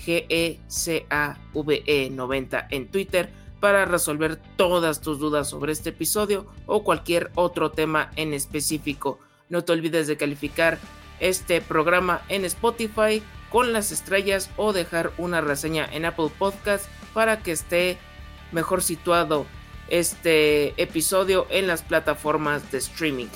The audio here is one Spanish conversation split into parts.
GECAVE90 en Twitter para resolver todas tus dudas sobre este episodio o cualquier otro tema en específico. No te olvides de calificar este programa en Spotify con las estrellas o dejar una reseña en Apple Podcast para que esté mejor situado este episodio en las plataformas de streaming.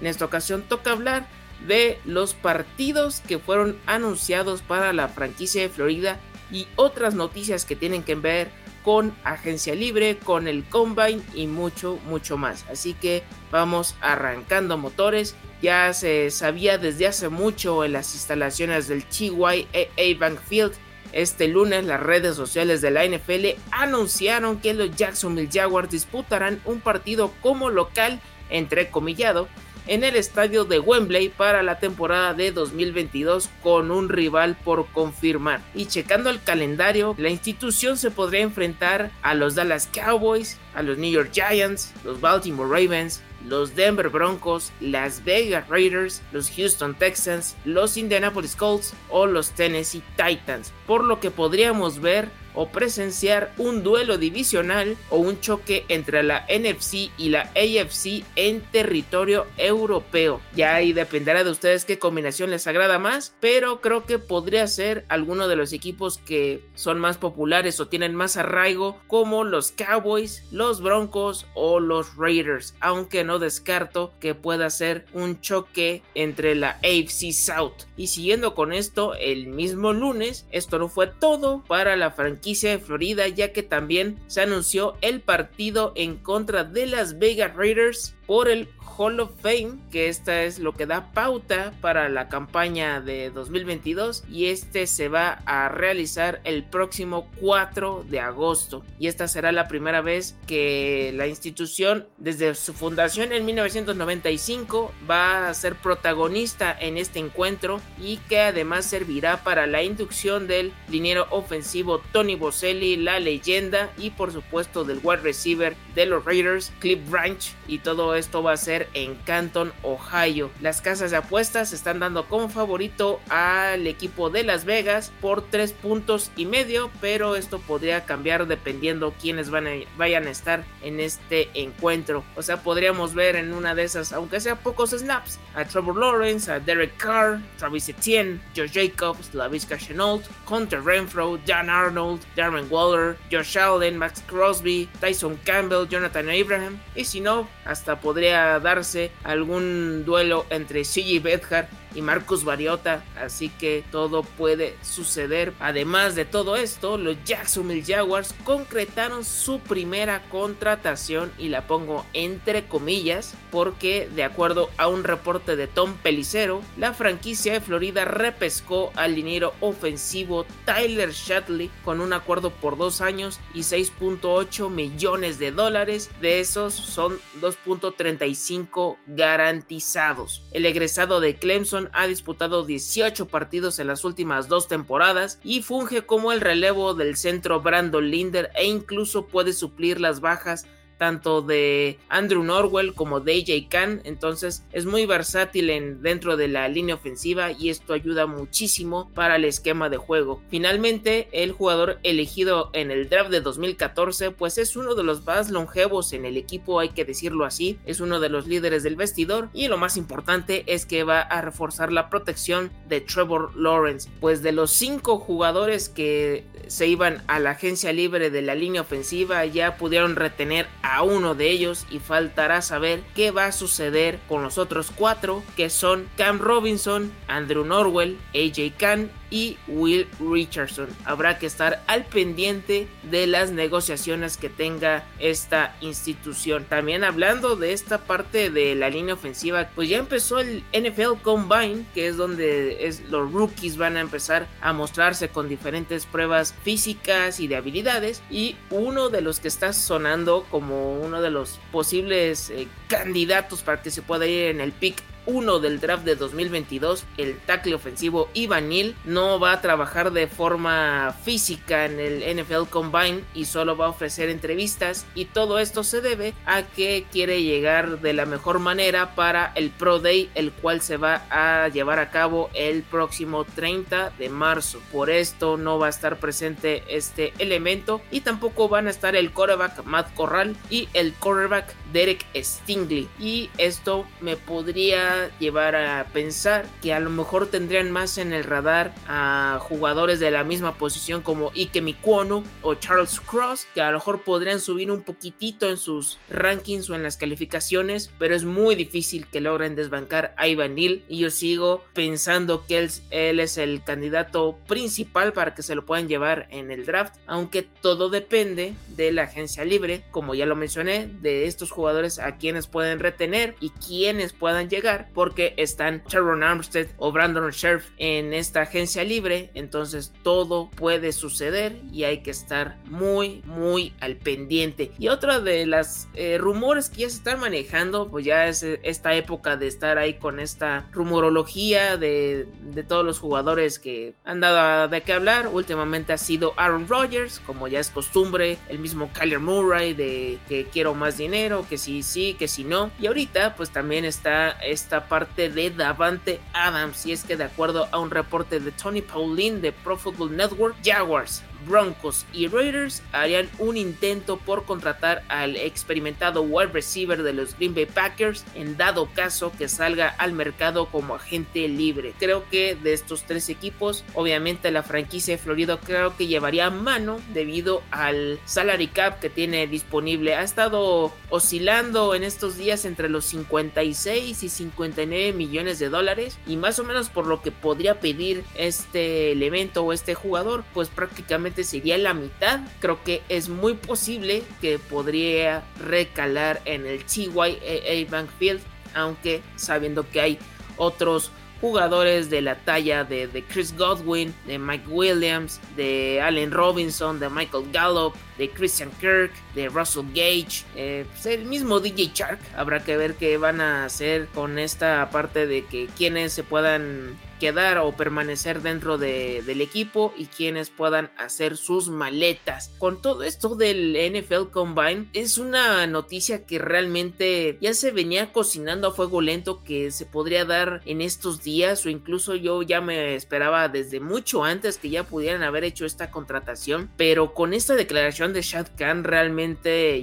En esta ocasión toca hablar de los partidos que fueron anunciados para la franquicia de Florida y otras noticias que tienen que ver con agencia libre, con el combine y mucho, mucho más. Así que vamos arrancando motores. Ya se sabía desde hace mucho en las instalaciones del TYAA Bank Field. Este lunes las redes sociales de la NFL anunciaron que los Jacksonville Jaguars disputarán un partido como local, entrecomillado, en el estadio de Wembley para la temporada de 2022 con un rival por confirmar. Y checando el calendario, la institución se podría enfrentar a los Dallas Cowboys, a los New York Giants, los Baltimore Ravens, los Denver Broncos, las Vegas Raiders, los Houston Texans, los Indianapolis Colts o los Tennessee Titans, por lo que podríamos ver o presenciar un duelo divisional o un choque entre la NFC y la AFC en territorio europeo. Ya ahí dependerá de ustedes qué combinación les agrada más, pero creo que podría ser alguno de los equipos que son más populares o tienen más arraigo como los Cowboys, los Broncos o los Raiders, aunque no descarto que pueda ser un choque entre la AFC South. Y siguiendo con esto, el mismo lunes, esto no fue todo para la franquicia de Florida, ya que también se anunció el partido en contra de las Vegas Raiders por el Hall of Fame, que esta es lo que da pauta para la campaña de 2022 y este se va a realizar el próximo 4 de agosto. Y esta será la primera vez que la institución desde su fundación en 1995 va a ser protagonista en este encuentro y que además servirá para la inducción del liniero ofensivo Tony Boselli, la leyenda y por supuesto del wide receiver de los Raiders, Cliff Branch y todo esto va a ser en Canton, Ohio. Las casas de apuestas están dando como favorito al equipo de Las Vegas por 3 puntos y medio, pero esto podría cambiar dependiendo quiénes van a, vayan a estar en este encuentro. O sea, podríamos ver en una de esas, aunque sea pocos snaps, a Trevor Lawrence, a Derek Carr, Travis Etienne, Josh Jacobs, Lavisca Chenault, Hunter Renfro, Dan Arnold, Darren Waller, Josh Allen, Max Crosby, Tyson Campbell, Jonathan Abraham, y si no, hasta podría darse algún duelo entre CJ Bedhart y Marcus Variota, así que todo puede suceder. Además de todo esto, los Jacksonville Jaguars concretaron su primera contratación y la pongo entre comillas porque de acuerdo a un reporte de Tom Pelicero, la franquicia de Florida repescó al dinero ofensivo Tyler Shatley con un acuerdo por dos años y 6.8 millones de dólares. De esos son 2.35 garantizados. El egresado de Clemson ha disputado 18 partidos en las últimas dos temporadas y funge como el relevo del centro Brandon Linder e incluso puede suplir las bajas tanto de Andrew Norwell como de AJ Khan, entonces es muy versátil en, dentro de la línea ofensiva y esto ayuda muchísimo para el esquema de juego. Finalmente, el jugador elegido en el draft de 2014 pues es uno de los más longevos en el equipo, hay que decirlo así, es uno de los líderes del vestidor y lo más importante es que va a reforzar la protección de Trevor Lawrence, pues de los cinco jugadores que se iban a la agencia libre de la línea ofensiva ya pudieron retener a uno de ellos y faltará saber qué va a suceder con los otros cuatro que son Cam Robinson, Andrew Norwell, AJ Khan y Will Richardson. Habrá que estar al pendiente de las negociaciones que tenga esta institución. También hablando de esta parte de la línea ofensiva, pues ya empezó el NFL Combine, que es donde los rookies van a empezar a mostrarse con diferentes pruebas físicas y de habilidades. Y uno de los que está sonando como uno de los posibles eh, candidatos para que se pueda ir en el pick 1 del draft de 2022, el tackle ofensivo Ivan no va a trabajar de forma física en el NFL Combine y solo va a ofrecer entrevistas y todo esto se debe a que quiere llegar de la mejor manera para el Pro Day, el cual se va a llevar a cabo el próximo 30 de marzo. Por esto no va a estar presente este elemento y tampoco van a estar el quarterback Matt Corral y el quarterback Derek Stingley. Y esto me podría llevar a pensar que a lo mejor tendrían más en el radar a jugadores de la misma posición como Ike Mikuono o Charles Cross, que a lo mejor podrían subir un poquitito en sus rankings o en las calificaciones, pero es muy difícil que logren desbancar a Ivan Neal y yo sigo pensando que él, él es el candidato principal para que se lo puedan llevar en el draft, aunque todo depende de la agencia libre, como ya lo mencioné, de estos jugadores a quienes pueden retener y quienes puedan llegar porque están Sharon Armstead o Brandon Scherf en esta agencia libre, entonces todo puede suceder y hay que estar muy muy al pendiente. Y otra de las eh, rumores que ya se están manejando, pues ya es eh, esta época de estar ahí con esta rumorología de, de todos los jugadores que han dado de qué hablar. Últimamente ha sido Aaron Rodgers, como ya es costumbre, el mismo Kyler Murray de que quiero más dinero, que sí, sí, que si no. Y ahorita pues también está esta parte de Davante Adams. Y es que de acuerdo a un reporte de Tony Pauline de Pro Football Network, Jaguars Broncos y Raiders harían un intento por contratar al experimentado wide receiver de los Green Bay Packers en dado caso que salga al mercado como agente libre. Creo que de estos tres equipos, obviamente la franquicia de Florida creo que llevaría mano debido al salary cap que tiene disponible. Ha estado oscilando en estos días entre los 56 y 59 millones de dólares y más o menos por lo que podría pedir este elemento o este jugador, pues prácticamente sería la mitad. Creo que es muy posible que podría recalar en el TYA Bankfield, aunque sabiendo que hay otros jugadores de la talla de, Chris Godwin, de Mike Williams, de Allen Robinson, de Michael Gallup, de Christian Kirk, de Russell Gage, eh, pues, el mismo DJ Shark. Habrá que ver qué van a hacer con esta parte de que quienes se puedan quedar o permanecer dentro del equipo y quienes puedan hacer sus maletas. Con todo esto del NFL Combine, es una noticia que realmente ya se venía cocinando a fuego lento que se podría dar en estos días o incluso yo ya me esperaba desde mucho antes que ya pudieran haber hecho esta contratación, pero con esta declaración de Shad Khan realmente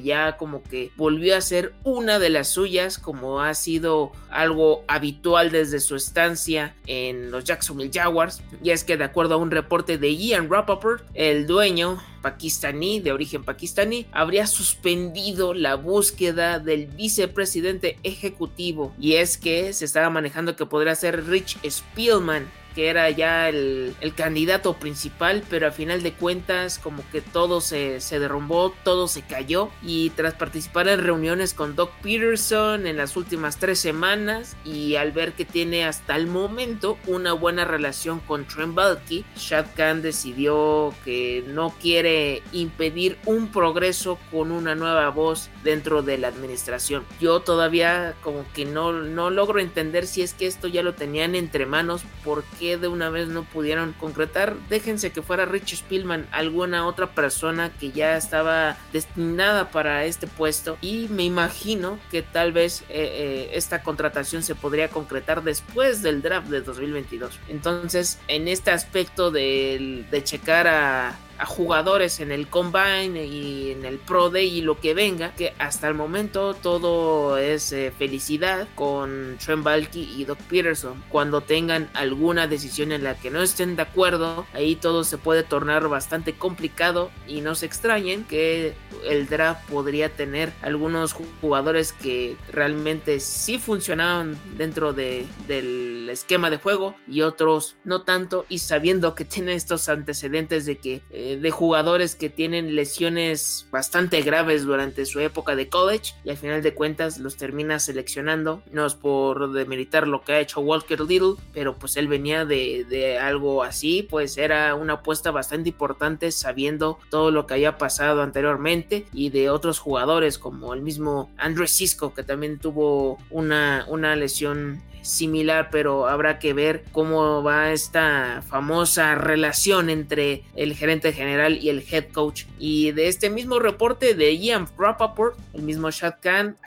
ya como que volvió a ser una de las suyas como ha sido algo habitual desde su estancia en los Jacksonville Jaguars. Y es que de acuerdo a un reporte de Ian Rappaport, el dueño pakistaní, de origen pakistaní, habría suspendido la búsqueda del vicepresidente ejecutivo. Y es que se estaba manejando que podría ser Rich Spielman, que era ya el, candidato principal, pero al final de cuentas como que todo se, se, derrumbó, todo se cayó y tras participar en reuniones con Doc Peterson en las últimas tres semanas y al ver que tiene hasta el momento una buena relación con Trent Balky, Shad Khan decidió que no quiere impedir un progreso con una nueva voz dentro de la administración. Yo todavía como que no, no logro entender si es que esto ya lo tenían entre manos porque de una vez no pudieron concretar. Déjense que fuera Rich Spielman, alguna otra persona que ya estaba destinada para este puesto. Y me imagino que tal vez eh, eh, esta contratación se podría concretar después del draft de 2022. Entonces, en este aspecto de, de checar a a jugadores en el Combine y en el Pro Day y lo que venga, que hasta el momento todo es eh, felicidad con Trent Balky y Doc Peterson. Cuando tengan alguna decisión en la que no estén de acuerdo, ahí todo se puede tornar bastante complicado y no se extrañen que el draft podría tener algunos jugadores que realmente sí funcionaban dentro de, del esquema de juego y otros no tanto y sabiendo que tiene estos antecedentes de que eh, de jugadores que tienen lesiones bastante graves durante su época de college y al final de cuentas los termina seleccionando. No es por demeritar lo que ha hecho Walker Little pero pues él venía de, de algo así pues era una apuesta bastante importante sabiendo todo lo que había pasado anteriormente y de otros jugadores como el mismo Andrew Cisco que también tuvo una, una lesión similar, pero habrá que ver cómo va esta famosa relación entre el gerente general y el head coach. Y de este mismo reporte de Ian Rappaport, el mismo Shad Khan,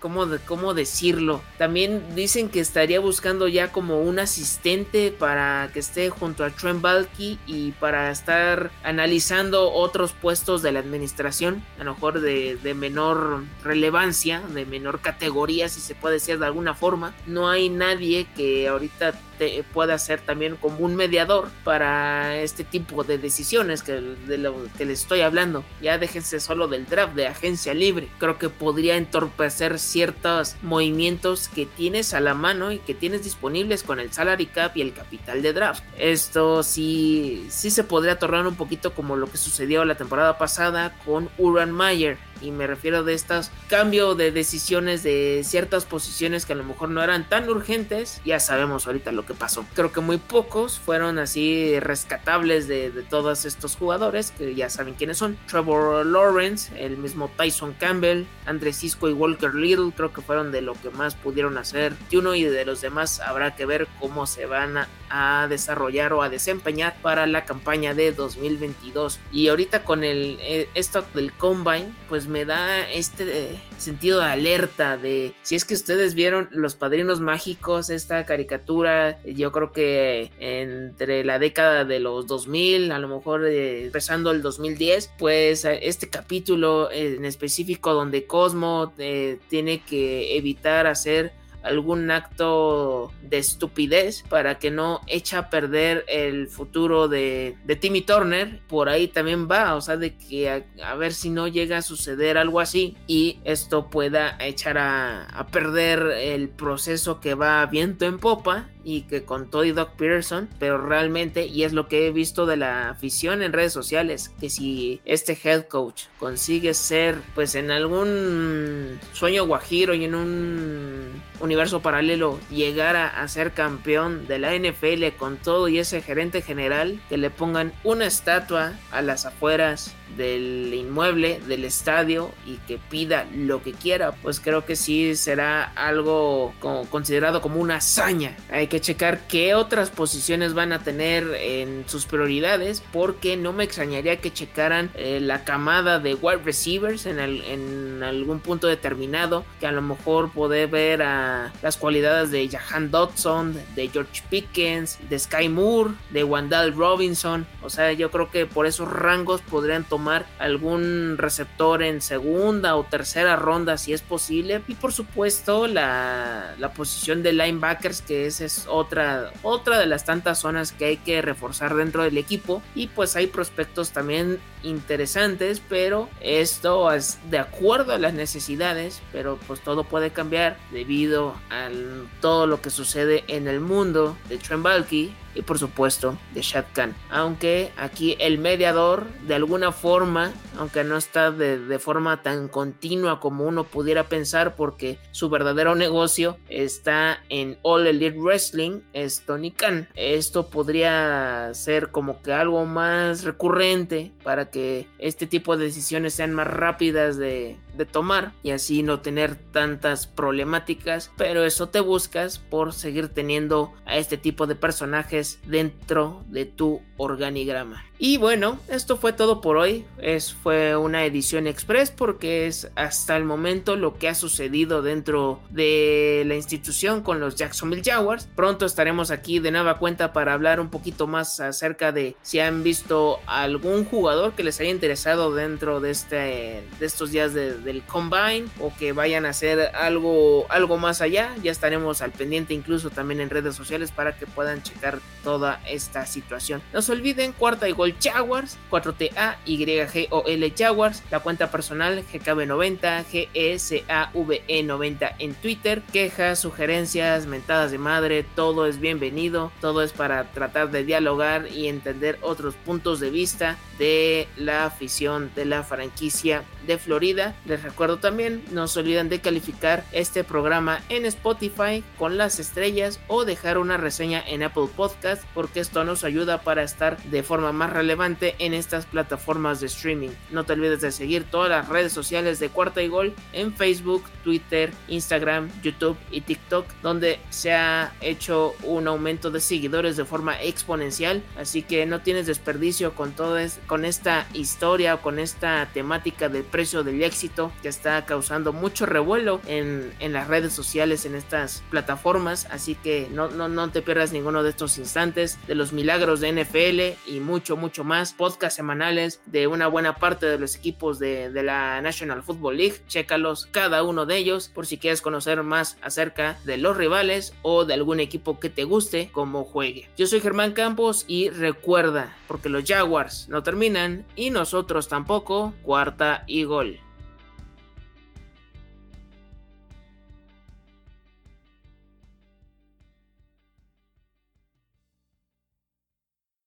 ¿cómo, ¿cómo decirlo? También dicen que estaría buscando ya como un asistente para que esté junto a Trent Balky y para estar analizando otros puestos de la administración, a lo mejor de, de menor relevancia, de menor categoría, si se puede decir de alguna forma. No hay nadie que ahorita te pueda ser también como un mediador para este tipo de decisiones que de lo que les estoy hablando. Ya déjense solo del draft de agencia libre. Creo que podría entorpecer ciertos movimientos que tienes a la mano y que tienes disponibles con el salary cap y el capital de draft. Esto sí, sí se podría tornar un poquito como lo que sucedió la temporada pasada con Uran Mayer y me refiero de estos cambio de decisiones de ciertas posiciones que a lo mejor no eran tan urgentes ya sabemos ahorita lo que pasó. Creo que muy pocos fueron así rescatables de, de todos estos jugadores que ya saben quiénes son. Trevor Lawrence el mismo Tyson Campbell Andrés Cisco y Walker Little creo que fueron de lo que más pudieron hacer. De uno y de los demás habrá que ver cómo se van a, a desarrollar o a desempeñar para la campaña de 2022 y ahorita con el eh, esto del combine pues me da este eh, sentido de alerta de si es que ustedes vieron Los Padrinos Mágicos, esta caricatura, yo creo que entre la década de los 2000, a lo mejor eh, empezando el 2010, pues este capítulo en específico donde Cosmo eh, tiene que evitar hacer algún acto de estupidez para que no echa a perder el futuro de, de Timmy Turner. Por ahí también va, o sea, de que a, ver si no llega a suceder algo así y esto pueda echar a, a perder el proceso que va viento en popa y que con Todd y Doc Peterson, pero realmente, y es lo que he visto de la afición en redes sociales, que si este head coach consigue ser, pues en algún sueño guajiro y en un universo paralelo, llegar a, a ser campeón de la NFL con todo y ese gerente general, que le pongan una estatua a las afueras del inmueble, del estadio y que pida lo que quiera, pues creo que sí será algo considerado como una hazaña. Hay que checar qué otras posiciones van a tener en sus prioridades, porque no me extrañaría que checaran eh, la camada de wide receivers en, el, en, algún punto determinado, que a lo mejor puede ver a las cualidades de Jahan Dodson, de George Pickens, de Sky Moore, de Wandal Robinson. O sea, yo creo que por esos rangos podrían tomar algún receptor en segunda o tercera ronda si es posible. Y por supuesto la, la posición de linebackers que esa es otra otra de las tantas zonas que hay que reforzar dentro del equipo. Y pues hay prospectos también interesantes pero esto es de acuerdo a las necesidades pero pues todo puede cambiar debido a todo lo que sucede en el mundo de Trent Balky y por supuesto de Shad Khan. Aunque aquí el mediador de alguna forma, aunque no está de, de, forma tan continua como uno pudiera pensar porque su verdadero negocio está en All Elite Wrestling, es Tony Khan. Esto podría ser como que algo más recurrente para que este tipo de decisiones sean más rápidas de, de tomar y así no tener tantas problemáticas, pero eso te buscas por seguir teniendo a este tipo de personajes dentro de tu organigrama. Y bueno, esto fue todo por hoy. Es, fue una edición express porque es hasta el momento lo que ha sucedido dentro de la institución con los Jacksonville Jaguars. Pronto estaremos aquí de nueva cuenta para hablar un poquito más acerca de si han visto algún jugador que les haya interesado dentro de, este, de estos días del combine o que vayan a hacer algo, algo más allá. Ya estaremos al pendiente incluso también en redes sociales para que puedan checar toda esta situación. No se olviden, cuarta y gol Jaguars, 4TA YGOL Jaguars, la cuenta personal GKB90 GESAVE90 en Twitter, quejas, sugerencias, mentadas de madre, todo es bienvenido, todo es para tratar de dialogar y entender otros puntos de vista de la afición de la franquicia de Florida. Les recuerdo también, no se olviden de calificar este programa en Spotify con las estrellas o dejar una reseña en Apple Podcast porque esto nos ayuda para estar de forma más relevante en estas plataformas de streaming. No te olvides de seguir todas las redes sociales de Cuarta y Gol en Facebook, Twitter, Instagram, YouTube y TikTok donde se ha hecho un aumento de seguidores de forma exponencial así que no tienes desperdicio con todo esto con esta historia o con esta temática del precio del éxito que está causando mucho revuelo en, las redes sociales, en estas plataformas. Así que no, no, no te pierdas ninguno de estos instantes de los milagros de NFL y mucho, mucho más. Podcast semanales de una buena parte de los equipos de, de la National Football League. Chécalos cada uno de ellos por si quieres conocer más acerca de los rivales o de algún equipo que te guste como juegue. Yo soy Germán Campos y recuerda, porque los Jaguars no terminan y nosotros tampoco, cuarta y gol.